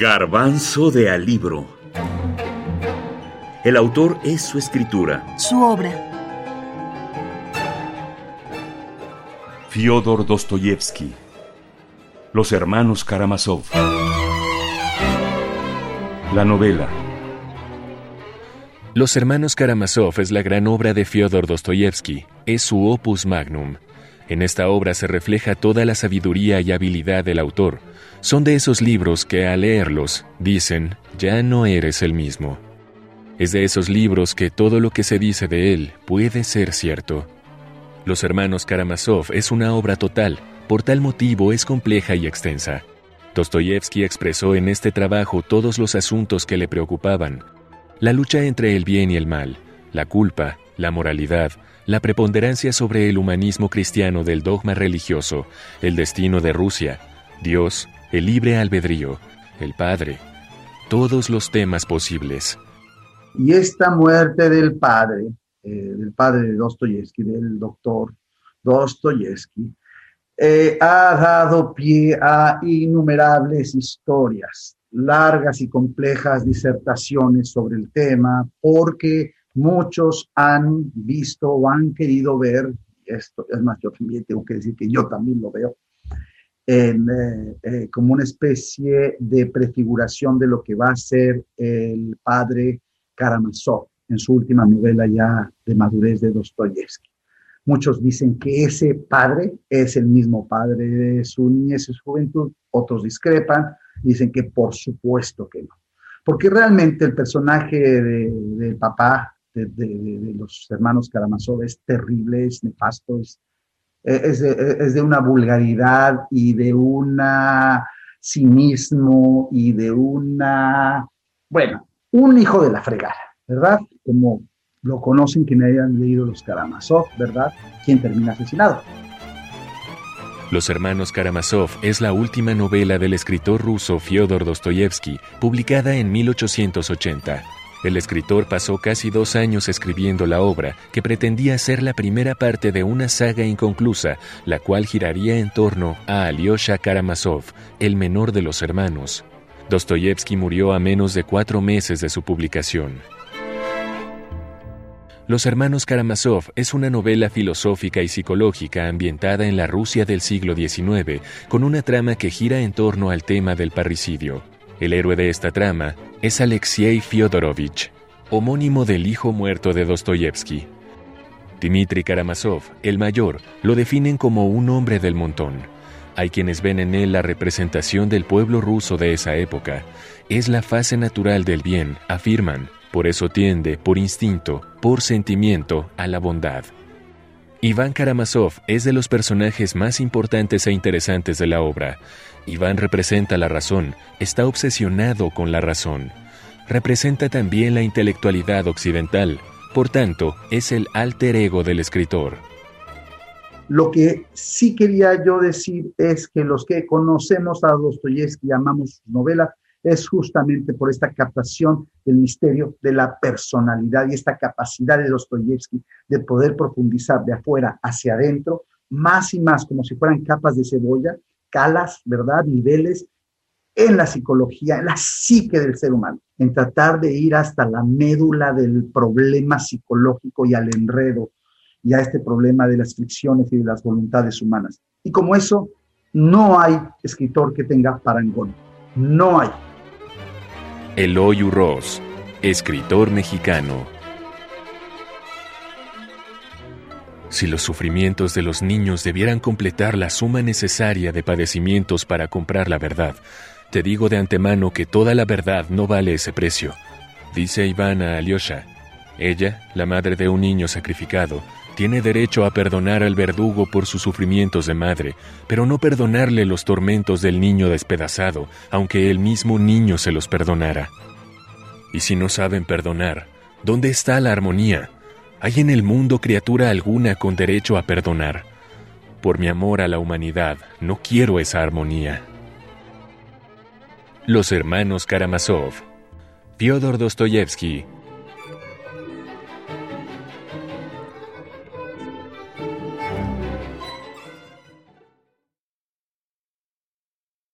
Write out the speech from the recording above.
Garbanzo de Alibro. El autor es su escritura. Su obra. Fyodor Dostoyevsky. Los hermanos Karamazov. La novela. Los hermanos Karamazov es la gran obra de Fyodor Dostoyevsky. Es su opus magnum. En esta obra se refleja toda la sabiduría y habilidad del autor. Son de esos libros que al leerlos dicen, ya no eres el mismo. Es de esos libros que todo lo que se dice de él puede ser cierto. Los hermanos Karamazov es una obra total, por tal motivo es compleja y extensa. Dostoyevsky expresó en este trabajo todos los asuntos que le preocupaban. La lucha entre el bien y el mal, la culpa, la moralidad, la preponderancia sobre el humanismo cristiano del dogma religioso, el destino de Rusia, Dios, el libre albedrío, el Padre, todos los temas posibles. Y esta muerte del padre, eh, del padre de Dostoyevsky, del doctor Dostoyevsky, eh, ha dado pie a innumerables historias, largas y complejas disertaciones sobre el tema, porque muchos han visto o han querido ver, esto es más, yo también tengo que decir que yo también lo veo, en, eh, eh, como una especie de prefiguración de lo que va a ser el padre Karamazov en su última novela ya de madurez de Dostoyevsky. Muchos dicen que ese padre es el mismo padre de su niñez y su juventud, otros discrepan, dicen que por supuesto que no. Porque realmente el personaje del papá de, los hermanos Karamazov es terrible, es nefasto, es, de, una vulgaridad y de un cinismo y de una, bueno, un hijo de la fregada, ¿verdad? Como lo conocen quienes hayan leído los Karamazov, ¿verdad? Quien termina asesinado. Los hermanos Karamazov es la última novela del escritor ruso Fyodor Dostoyevsky, publicada en 1880. El escritor pasó casi dos años escribiendo la obra, que pretendía ser la primera parte de una saga inconclusa, la cual giraría en torno a Alyosha Karamazov, el menor de los hermanos. Dostoyevsky murió a menos de cuatro meses de su publicación. Los hermanos Karamazov es una novela filosófica y psicológica ambientada en la Rusia del siglo XIX, con una trama que gira en torno al tema del parricidio. El héroe de esta trama es Alexei Fyodorovich, homónimo del hijo muerto de Dostoyevsky. Dmitri Karamazov, el mayor, lo definen como un hombre del montón. Hay quienes ven en él la representación del pueblo ruso de esa época. Es la fase natural del bien, afirman. Por eso tiende, por instinto, por sentimiento, a la bondad. Iván Karamazov es de los personajes más importantes e interesantes de la obra. Iván representa la razón, está obsesionado con la razón. Representa también la intelectualidad occidental, por tanto, es el alter ego del escritor. Lo que sí quería yo decir es que los que conocemos a Dostoyevsky y amamos sus novelas, es justamente por esta captación del misterio de la personalidad y esta capacidad de Dostoyevsky de poder profundizar de afuera hacia adentro, más y más como si fueran capas de cebolla, calas, ¿verdad? Niveles en la psicología, en la psique del ser humano, en tratar de ir hasta la médula del problema psicológico y al enredo y a este problema de las fricciones y de las voluntades humanas. Y como eso, no hay escritor que tenga parangón. No hay. Eloy Urroz, escritor mexicano. Si los sufrimientos de los niños debieran completar la suma necesaria de padecimientos para comprar la verdad, te digo de antemano que toda la verdad no vale ese precio, dice Ivana Alyosha. Ella, la madre de un niño sacrificado, tiene derecho a perdonar al verdugo por sus sufrimientos de madre, pero no perdonarle los tormentos del niño despedazado, aunque el mismo niño se los perdonara. Y si no saben perdonar, ¿dónde está la armonía? ¿Hay en el mundo criatura alguna con derecho a perdonar? Por mi amor a la humanidad, no quiero esa armonía. Los hermanos Karamazov. Fyodor Dostoyevsky